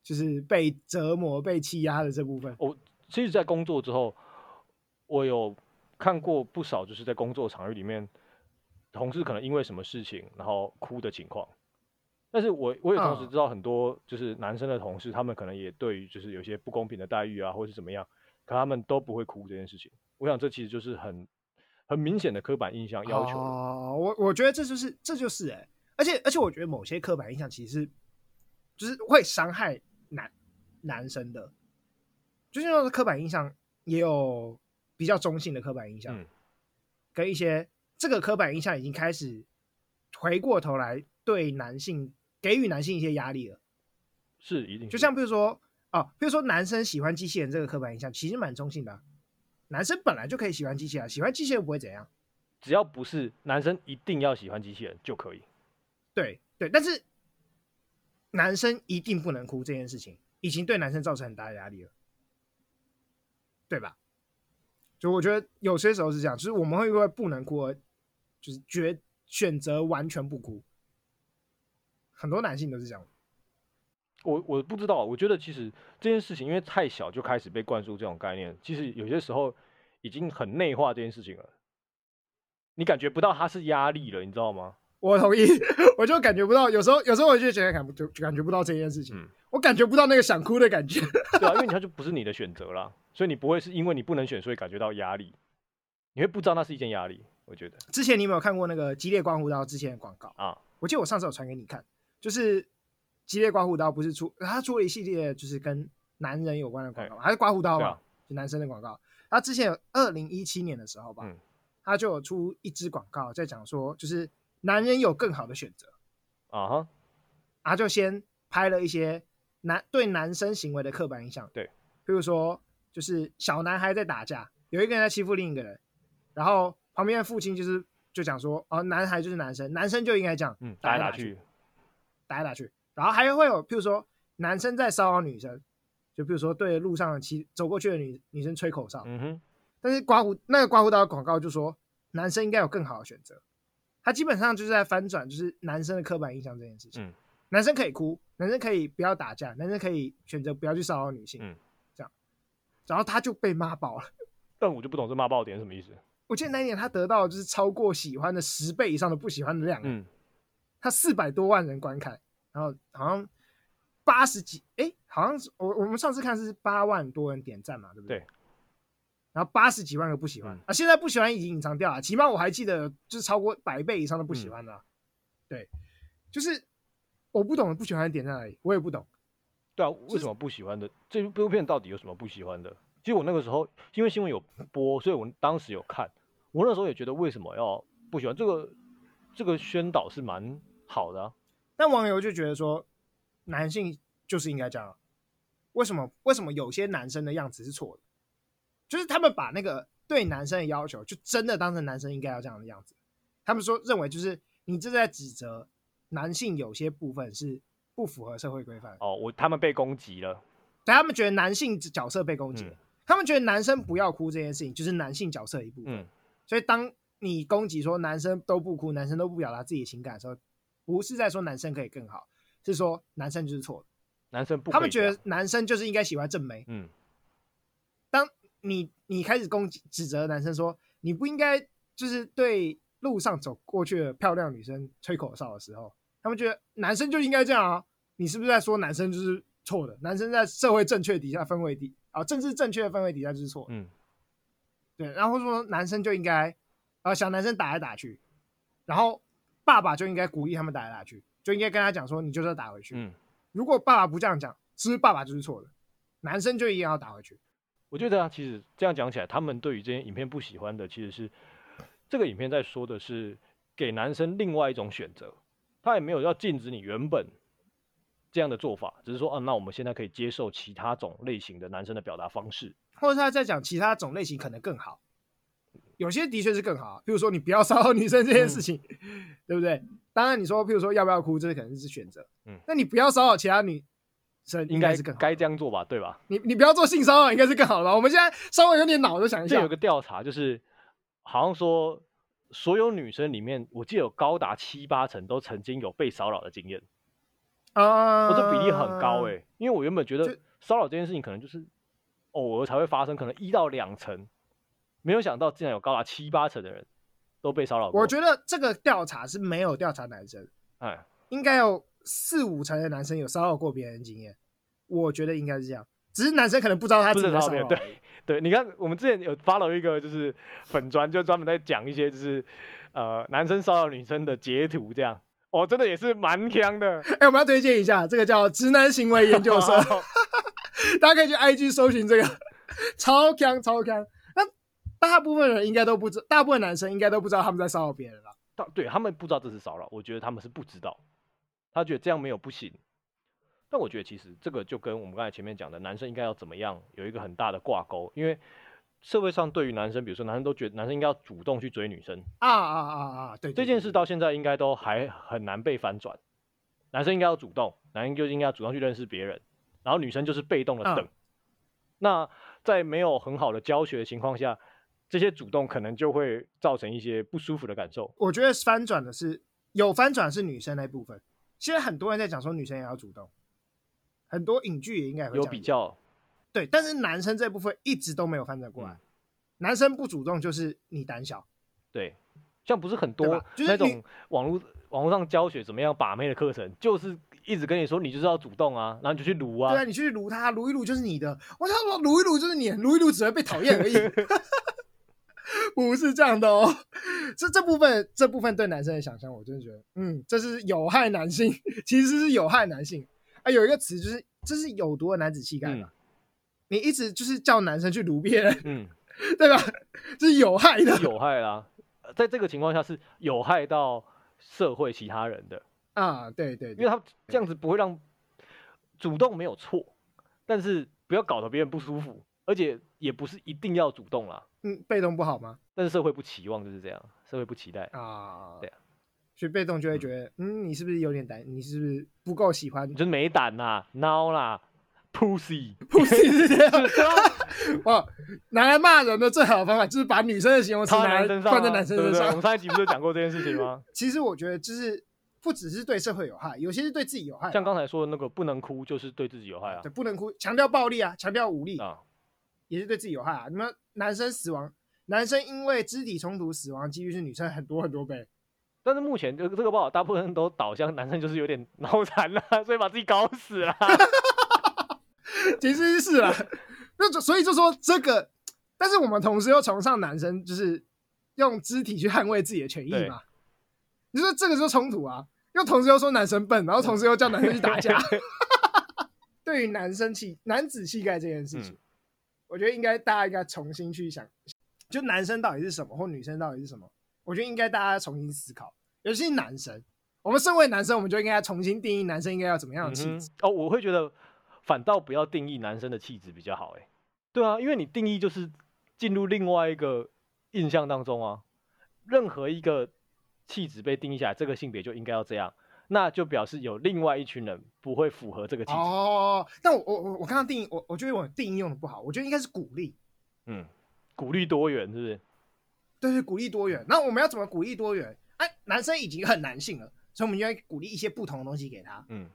就是被折磨、被欺压的这部分。我其实，在工作之后，我有看过不少，就是在工作场域里面，同事可能因为什么事情，然后哭的情况。但是我我也同时知道很多就是男生的同事，他们可能也对于就是有些不公平的待遇啊，或是怎么样，可他们都不会哭这件事情。我想这其实就是很很明显的刻板印象要求。哦，我我觉得这就是这就是哎、欸，而且而且我觉得某些刻板印象其实就是会伤害男男生的，就是那种刻板印象也有比较中性的刻板印象，嗯、跟一些这个刻板印象已经开始回过头来对男性给予男性一些压力了，是一定，就像比如说哦，比如说男生喜欢机器人这个刻板印象其实蛮中性的、啊。男生本来就可以喜欢机器人，喜欢机器人不会怎样，只要不是男生一定要喜欢机器人就可以。对对，但是男生一定不能哭这件事情，已经对男生造成很大的压力了，对吧？就我觉得有些时候是这样，就是我们会因为不能哭而就是决选择完全不哭，很多男性都是这样。我我不知道，我觉得其实这件事情因为太小就开始被灌输这种概念，其实有些时候已经很内化这件事情了。你感觉不到它是压力了，你知道吗？我同意，我就感觉不到，有时候有时候我就觉得感就就感觉不到这件事情，嗯、我感觉不到那个想哭的感觉。对啊，因为 它就不是你的选择啦，所以你不会是因为你不能选，所以感觉到压力，你会不知道那是一件压力。我觉得之前你有没有看过那个激烈关乎》到之前的广告啊？我记得我上次有传给你看，就是。激烈刮胡刀不是出，他出了一系列就是跟男人有关的广告，还是刮胡刀嘛，就男生的广告。他之前有二零一七年的时候吧，他就有出一支广告，在讲说就是男人有更好的选择啊哈，他就先拍了一些男对男生行为的刻板印象，对，比如说就是小男孩在打架，有一个人在欺负另一个人，然后旁边的父亲就是就讲说哦，男孩就是男生，男生就应该这样，嗯，打来打去，打来打去。然后还会有，譬如说男生在骚扰女生，就譬如说对路上骑走过去的女女生吹口哨。嗯哼。但是刮胡那个刮胡刀的广告就说，男生应该有更好的选择。他基本上就是在翻转，就是男生的刻板印象这件事情。嗯。男生可以哭，男生可以不要打架，男生可以选择不要去骚扰女性。嗯。这样，然后他就被骂爆了。但我就不懂这骂爆点什么意思。我记得那一年他得到就是超过喜欢的十倍以上的不喜欢的量。嗯。他四百多万人观看。然后好像八十几，哎，好像是我我们上次看是八万多人点赞嘛，对不对？对。然后八十几万个不喜欢、嗯、啊，现在不喜欢已经隐藏掉了，起码我还记得就是超过百倍以上的不喜欢的、啊嗯。对，就是我不懂不喜欢的点在哪里，我也不懂。对啊，为什么不喜欢的？这部片到底有什么不喜欢的？其实我那个时候因为新闻有播，所以我当时有看。我那时候也觉得为什么要不喜欢这个？这个宣导是蛮好的啊。但网友就觉得说，男性就是应该这样。为什么？为什么有些男生的样子是错的？就是他们把那个对男生的要求，就真的当成男生应该要这样的样子。他们说认为就是你这是在指责男性有些部分是不符合社会规范。哦，我他们被攻击了。对，他们觉得男性角色被攻击了。嗯。他们觉得男生不要哭这件事情就是男性角色的一部分。嗯。所以当你攻击说男生都不哭，男生都不表达自己的情感的时候。不是在说男生可以更好，是说男生就是错的。男生不，他们觉得男生就是应该喜欢正妹。嗯，当你你开始攻击指责男生说你不应该就是对路上走过去的漂亮女生吹口哨的时候，他们觉得男生就应该这样啊。你是不是在说男生就是错的？男生在社会正确底下氛围底啊，政治正确的氛围底下就是错。嗯，对。然后说男生就应该啊，小男生打来打去，然后。爸爸就应该鼓励他们打来打去，就应该跟他讲说：“你就是要打回去。”嗯，如果爸爸不这样讲，是不是爸爸就是错的？男生就一定要打回去。我觉得啊，其实这样讲起来，他们对于这些影片不喜欢的，其实是这个影片在说的是给男生另外一种选择，他也没有要禁止你原本这样的做法，只是说啊，那我们现在可以接受其他种类型的男生的表达方式，或者他在讲其他种类型可能更好。有些的确是更好，比如说你不要骚扰女生这件事情，嗯，对不对？当然你说，譬如说要不要哭，这是可能是选择。嗯，那你不要骚扰其他女生，应该是更好，该这样做吧，对吧？你你不要做性骚扰，应该是更好的吧？我们现在稍微有点脑子想一下，有个调查就是，好像说所有女生里面，我记得有高达七八成都曾经有被骚扰的经验啊，我这比例很高哎、欸，因为我原本觉得骚扰这件事情可能就是偶尔才会发生，可能一到两成。没有想到，竟然有高达七八成的人都被骚扰过。我觉得这个调查是没有调查男生，哎，应该有四五成的男生有骚扰过别人的经验。我觉得应该是这样，只是男生可能不知道他自己在骚扰。对对，你看我们之前有发了一个就是粉专，就专门在讲一些就是呃男生骚扰女生的截图，这样哦，真的也是蛮锵的。哎、欸，我们要推荐一下，这个叫直男行为研究生，大家可以去 IG 搜寻这个，超锵超锵。那大部分人应该都不知，大部分男生应该都不知道他们在骚扰别人了。对，他们不知道这是骚扰，我觉得他们是不知道，他觉得这样没有不行。但我觉得其实这个就跟我们刚才前面讲的男生应该要怎么样有一个很大的挂钩，因为社会上对于男生，比如说男生都觉得男生应该要主动去追女生啊啊啊啊，对，这件事到现在应该都还很难被反转。男生应该要主动，男生就应该要主动去认识别人，然后女生就是被动的等。那在没有很好的教学的情况下，这些主动可能就会造成一些不舒服的感受。我觉得翻转的是有翻转是女生那部分，现在很多人在讲说女生也要主动。很多影剧也应该会有比较，对，但是男生这部分一直都没有翻转过来。嗯、男生不主动就是你胆小，对，像不是很多那种网络网络上教学怎么样把妹的课程，就是一直跟你说你就是要主动啊，然后你就去撸啊，对啊，你去撸他，撸一撸就是你的。我想说撸一撸就是你，撸一撸只会被讨厌而已，不是这样的哦。这这部分这部分对男生的想象，我真的觉得，嗯，这是有害男性，其实是有害男性。啊，有一个词就是，这是有毒的男子气概嘛、嗯？你一直就是叫男生去撸别人，嗯，对吧？这 是有害的，有害啦。在这个情况下是有害到社会其他人的啊，对对，对，因为他这样子不会让主动没有错，但是不要搞得别人不舒服，而且也不是一定要主动啦。嗯，被动不好吗？但是社会不期望就是这样，社会不期待啊，对啊。所以被动就会觉得，嗯，嗯，你是不是有点胆？你是不是不够喜欢？你就是没胆呐，孬啦，pussy，pussy 是这样。哇，拿来骂人的最好的方法就是把女生的形容词拿来放在男生身上。我们上一集不是讲过这件事情吗？其实我觉得就是不只是对社会有害，有些是对自己有害。像刚才说的那个不能哭，就是对自己有害啊。对，不能哭，强调暴力啊，强调武力啊，也是对自己有害啊。你们男生死亡，男生因为肢体冲突死亡几率是女生很多很多倍。但是目前这个这个报道，大部分人都导向男生就是有点脑残了，所以把自己搞死了。其实是啊，那所以就说这个，但是我们同时又崇尚男生就是用肢体去捍卫自己的权益嘛。你说这个就是冲突啊，又同时又说男生笨，然后同时又叫男生去打架。对于男生气、男子气概这件事情，嗯，我觉得应该大家应该重新去想，就男生到底是什么，或女生到底是什么。我觉得应该大家重新思考，尤其是男生。我们身为男生，我们就应该重新定义男生应该要怎么样的气质。哦，我会觉得反倒不要定义男生的气质比较好。哎，对啊，因为你定义就是进入另外一个印象当中啊。任何一个气质被定义下来，这个性别就应该要这样，那就表示有另外一群人不会符合这个气质。哦，但我我我我刚刚定义，我我觉得我定义用的不好。我觉得应该是鼓励，嗯，鼓励多元，是不是？对，鼓励多元。那我们要怎么鼓励多元？哎，男生已经很男性了，所以我们应该鼓励一些不同的东西给他。嗯，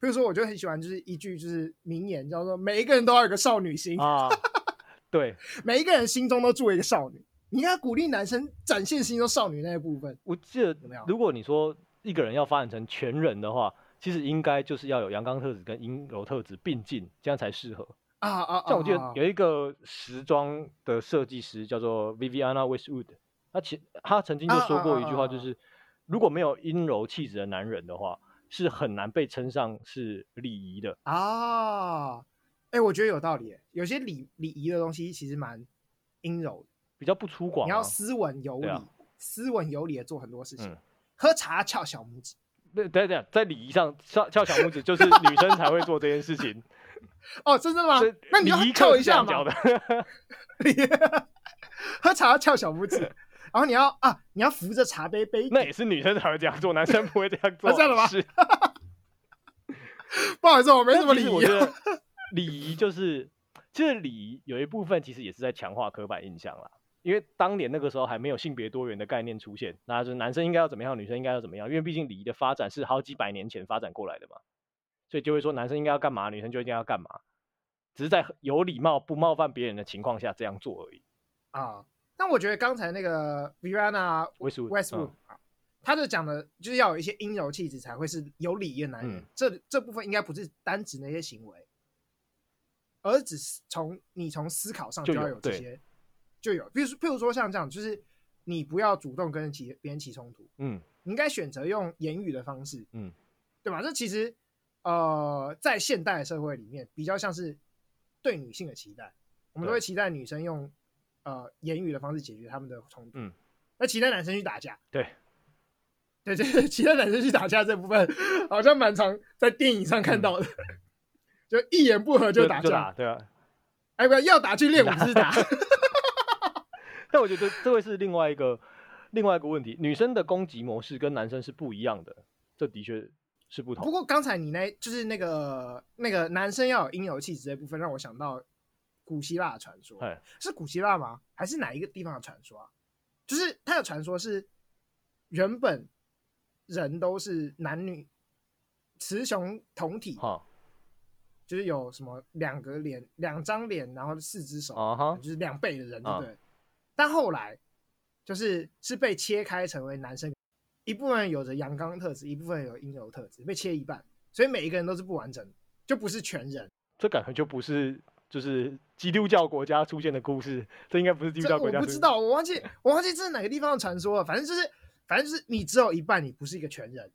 比如说，我就很喜欢，就是一句就是名言，叫做“每一个人都要有个少女心”。啊，对，每一个人心中都住一个少女。你应该鼓励男生展现心中少女那一部分。我记得，如果你说一个人要发展成全人的话，其实应该就是要有阳刚特质跟阴柔特质并进，这样才适合。啊啊！像我记得有一个时装的设计师叫做 Viviana Westwood，他其他曾经就说过一句话，就是如果没有阴柔气质的男人的话，是很难被称上是礼仪的啊。哎、欸，我觉得有道理。有些礼礼仪的东西其实蛮阴柔，比较不粗犷、啊。你要斯文有礼、啊，斯文有礼的做很多事情。嗯、喝茶翘小拇指，对对对，在礼仪上翘翘小拇指就是女生才会做这件事情。哦，真的吗？那你要翘一下嘛。喝茶要翘小拇指，然后你要啊，你要扶着茶杯杯。那也是女生才会这样做，男生不会这样做。是。不好意思，我没什么礼仪。我觉得 礼仪就是，其实礼仪有一部分其实也是在强化刻板印象啦。因为当年那个时候还没有性别多元的概念出现，那就是男生应该要怎么样，女生应该要怎么样。因为毕竟礼仪的发展是好几百年前发展过来的嘛。所以就会说男生应该要干嘛，女生就一定要干嘛，只是在有礼貌、不冒犯别人的情况下这样做而已。啊，但我觉得刚才那个 Viviana Westwood 啊，他就讲的就是要有一些阴柔气质才会是有礼仪的男人。嗯、这这部分应该不是单指那些行为，而只是从你从思考上就要有这些，就有，比如说譬如说像这样，就是你不要主动跟人起别人起冲突，嗯，你应该选择用言语的方式，嗯，对吧？这其实呃，在现代社会里面，比较像是对女性的期待，我们都会期待女生用呃言语的方式解决他们的冲突，嗯，那期待男生去打架，对。对 对对，其他男生去打架这部分，好像蛮常在电影上看到的，嗯、就一言不合就打架，打对啊，哎不要要打去练武之打。但我觉得这会是另外一个另外一个问题，女生的攻击模式跟男生是不一样的，这的确是不同。不过刚才你那就是那个那个男生要有阴柔气质这部分，让我想到古希腊的传说，是古希腊吗？还是哪一个地方的传说啊？就是他的传说是原本。人都是男女雌雄同体，哈就是有什么两个脸、两张脸，然后四只手，啊、哈就是两倍的人，对不对？啊、但后来就是是被切开成为男生，一部分有着阳刚特质，一部分有阴柔特质，被切一半，所以每一个人都是不完整，就不是全人。这感觉就不是就是基督教国家出现的故事，这应该不是基督教国家。我不知道，我忘记我忘记这是哪个地方的传说了，反正就是。反正就是你只有一半，你不是一个全人，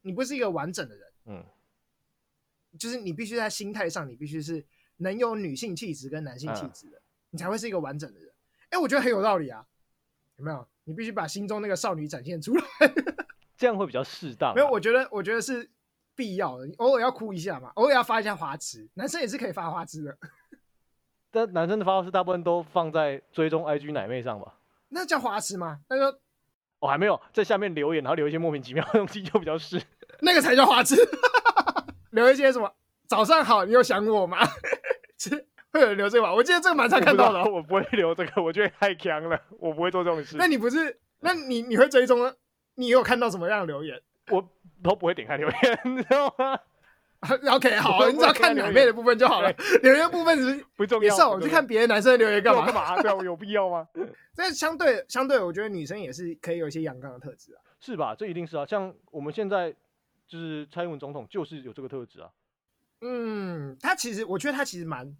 你不是一个完整的人。嗯，就是你必须在心态上，你必须是能有女性气质跟男性气质的，嗯、你才会是一个完整的人。哎、欸，我觉得很有道理啊，有没有？你必须把心中那个少女展现出来，这样会比较适当、啊。没有，我觉得，我觉得是必要的。你偶尔要哭一下嘛，偶尔要发一下花痴，男生也是可以发花痴的。但男生的发花痴大部分都放在追踪 IG 奶妹上吧？那叫花痴吗？那个。我、哦、还没有在下面留言，然后留一些莫名其妙的东西，就比较是 那个才叫花痴。留一些什么早上好，你有想我吗？会有人留这个吧？我记得这个蛮常看到的。我不会留这个，我觉得太强了，我不会做这种事。那你不是？那你你会追踪？你有看到什么样的留言？我都不会点开留言，你知道吗？OK，好，你只要看奶妹的部分就好了。留言部分是不重要，是我去看别的男生的留言干嘛？干嘛？对啊，有必要吗？但相对相对，我觉得女生也是可以有一些阳刚的特质啊。是吧？这一定是啊。像我们现在就是蔡英文总统，就是有这个特质啊。嗯，他其实我觉得他其实蛮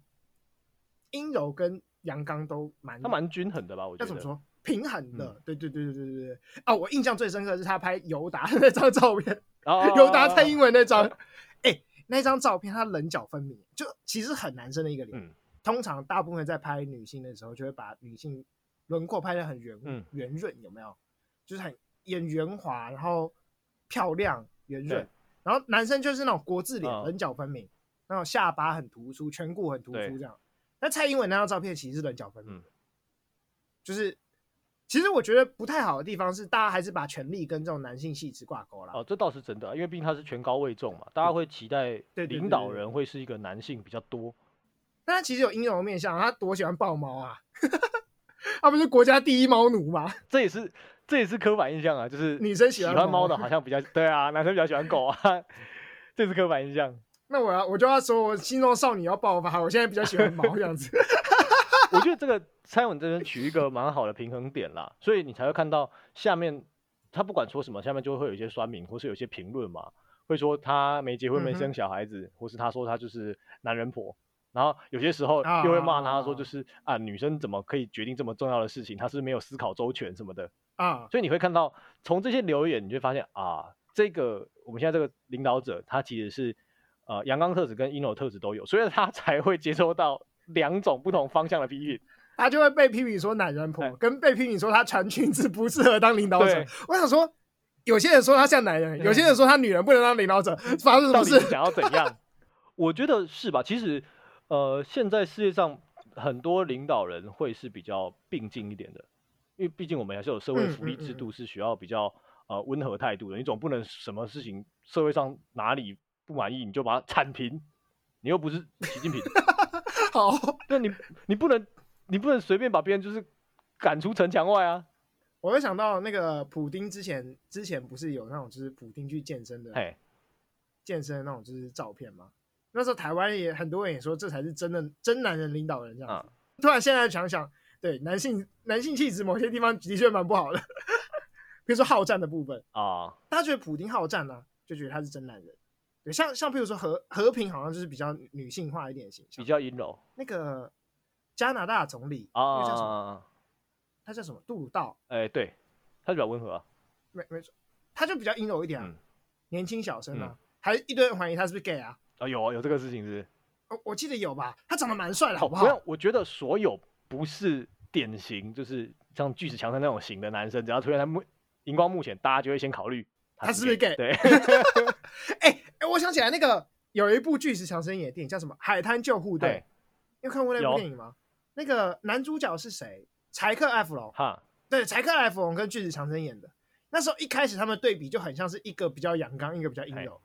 阴柔跟阳刚都蛮，他蛮均衡的吧？我觉得。要怎么说？平衡的。对对对对对对对。啊，我印象最深刻的是他拍尤达那张照片，尤达蔡英文那张。哎。那张照片，他棱角分明，就其实很男生的一个脸。嗯、通常大部分在拍女性的时候，就会把女性轮廓拍的很圆圆润，有没有？就是很眼圆滑，然后漂亮圆润。然后男生就是那种国字脸，棱角分明，那种下巴很突出，颧骨很突出这样。那蔡英文那张照片其实是棱角分明的，嗯、就是。其实我觉得不太好的地方是，大家还是把权力跟这种男性气质挂钩了。哦，这倒是真的，因为毕竟他是权高位重嘛，大家会期待领导人会是一个男性比较多。但他其实有阴柔面相，他多喜欢抱猫啊！他不是国家第一猫奴吗？这也是这也是刻板印象啊，就是女生喜欢猫的好像比较对啊，男生比较喜欢狗啊，这是刻板印象。那我要我就要说，我心中少女要爆发，我现在比较喜欢猫这样子。我觉得这个蔡文这边取一个蛮好的平衡点啦，所以你才会看到下面他不管说什么，下面就会有一些酸民或是有一些评论嘛，会说他没结婚没生小孩子，嗯、或是他说他就是男人婆，然后有些时候又会骂他说就是啊，啊女生怎么可以决定这么重要的事情，他是没有思考周全什么的啊，所以你会看到从这些留言，你就会发现啊，这个我们现在这个领导者他其实是呃阳刚特质跟阴柔特质都有，所以他 才会接收到。两种不同方向的批评，他就会被批评说男人婆，对跟被批评说他穿裙子不适合当领导者。我想说，有些人说他像男人，有些人说他女人不能当领导者，发生什么事？想要怎样？我觉得是吧？其实，呃，现在世界上很多领导人会是比较并进一点的，因为毕竟我们还是有社会福利制度，是需要比较、呃温和态度的。你总不能什么事情社会上哪里不满意，你就把它铲平，你又不是习近平。好，那你你不能你不能随便把别人就是赶出城墙外啊！我会想到那个普丁之前之前不是有那种就是普丁去健身的，嘿健身的那种就是照片吗？那时候台湾也很多人也说这才是真的真男人领导人这样子。嗯、突然现在想想，对男性男性气质某些地方的确蛮不好的，比如说好战的部分啊，大家觉得普丁好战呢、啊，就觉得他是真男人。对，像像比如说和和平，好像就是比较女性化一点的形象，比较阴柔。那个加拿大总理啊，叫什么？他叫什么？杜鲁道。哎、欸，对，他比较温和啊。没没错，他就比较阴柔一点啊，嗯、年轻小生啊，嗯、还一堆人怀疑他是不是 gay 啊？啊，有啊，有这个事情是，是。我我记得有吧？他长得蛮帅的，好不好？不要，我觉得所有不是典型，就是像巨石强森那种型的男生，只要出现在幕荧光幕前，大家就会先考虑他是不是 gay。对。哎 哎、欸，我想起来，那个有一部巨石强森演的电影叫什么《海滩救护队》，你有看过那部电影吗？那个男主角是谁？柴克·艾弗隆。哈，对，柴克·艾弗隆跟巨石强森演的。那时候一开始他们对比就很像是一个比较阳刚，一个比较阴柔。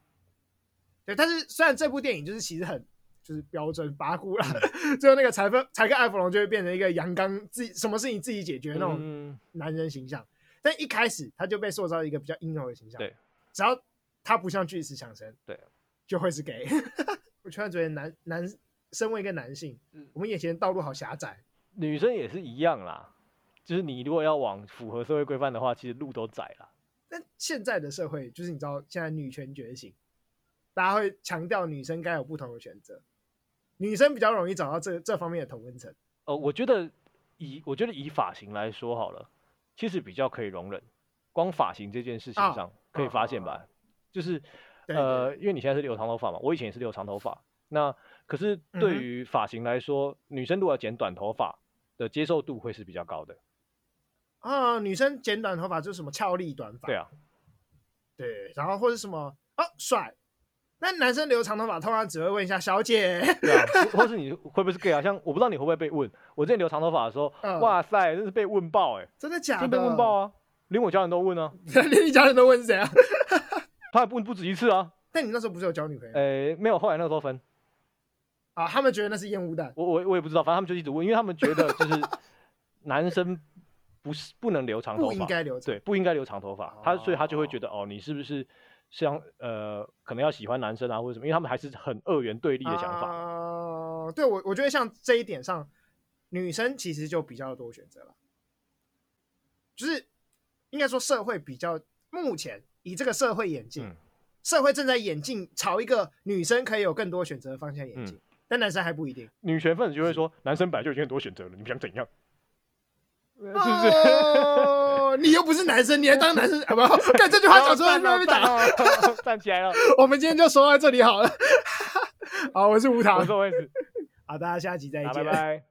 对，但是虽然这部电影就是其实很。就是标准八股啦，最后那个裁分柴克艾弗隆就会变成一个阳刚，自己什么事情自己解决那种男人形象。嗯、但一开始他就被塑造一个比较阴柔的形象。对，只要他不像巨石强森，对，就会是 gay。我突然觉得男男身为一个男性，嗯、我们眼前的道路好狭窄。女生也是一样啦，就是你如果要往符合社会规范的话，其实路都窄了。但现在的社会就是你知道，现在女权觉醒，大家会强调女生该有不同的选择。女生比较容易找到这这方面的同温层。哦，我觉得以我觉得以发型来说好了，其实比较可以容忍。光发型这件事情上可以发现吧，就是呃，因为你现在是留长头发嘛，我以前也是留长头发。那可是对于发型来说，嗯、女生如果要剪短头发的接受度会是比较高的。啊，女生剪短头发就是什么俏丽短发。对啊，对，然后或者什么啊帅。那男生留长头发，通常只会问一下小姐，对啊，或是你会不会是 gay 啊？像我不知道你会不会被问。我之前留长头发的时候，嗯、哇塞，真是被问爆哎、欸！真的假的？被问爆啊！连我家人都问啊！连你家人都问是谁啊？他还问不止一次啊！但你那时候不是有交女朋友？诶、欸，没有，后来那个时候分。啊，他们觉得那是烟雾弹。我我我也不知道，反正他们就一直问，因为他们觉得就是男生不是不能留长头发，不应该留长，对，不应该留长头发。他所以他就会觉得哦，你是不是？像呃，可能要喜欢男生啊，或者什么，因为他们还是很二元对立的想法。呃，对我，我觉得像这一点上，女生其实就比较多选择了。就是应该说，社会比较目前以这个社会演进，嗯、社会正在演进朝一个女生可以有更多选择的方向演进，嗯、但男生还不一定。女权分子就会说，男生本来就已经很多选择了，你们想怎样？是不是？哦，你又不是男生，你还当男生？好不好？看这句话讲出来，被被打。站起来了。我们今天就说到这里好了。好，我是吴糖，我是魏子。好，大家下集再见。拜拜。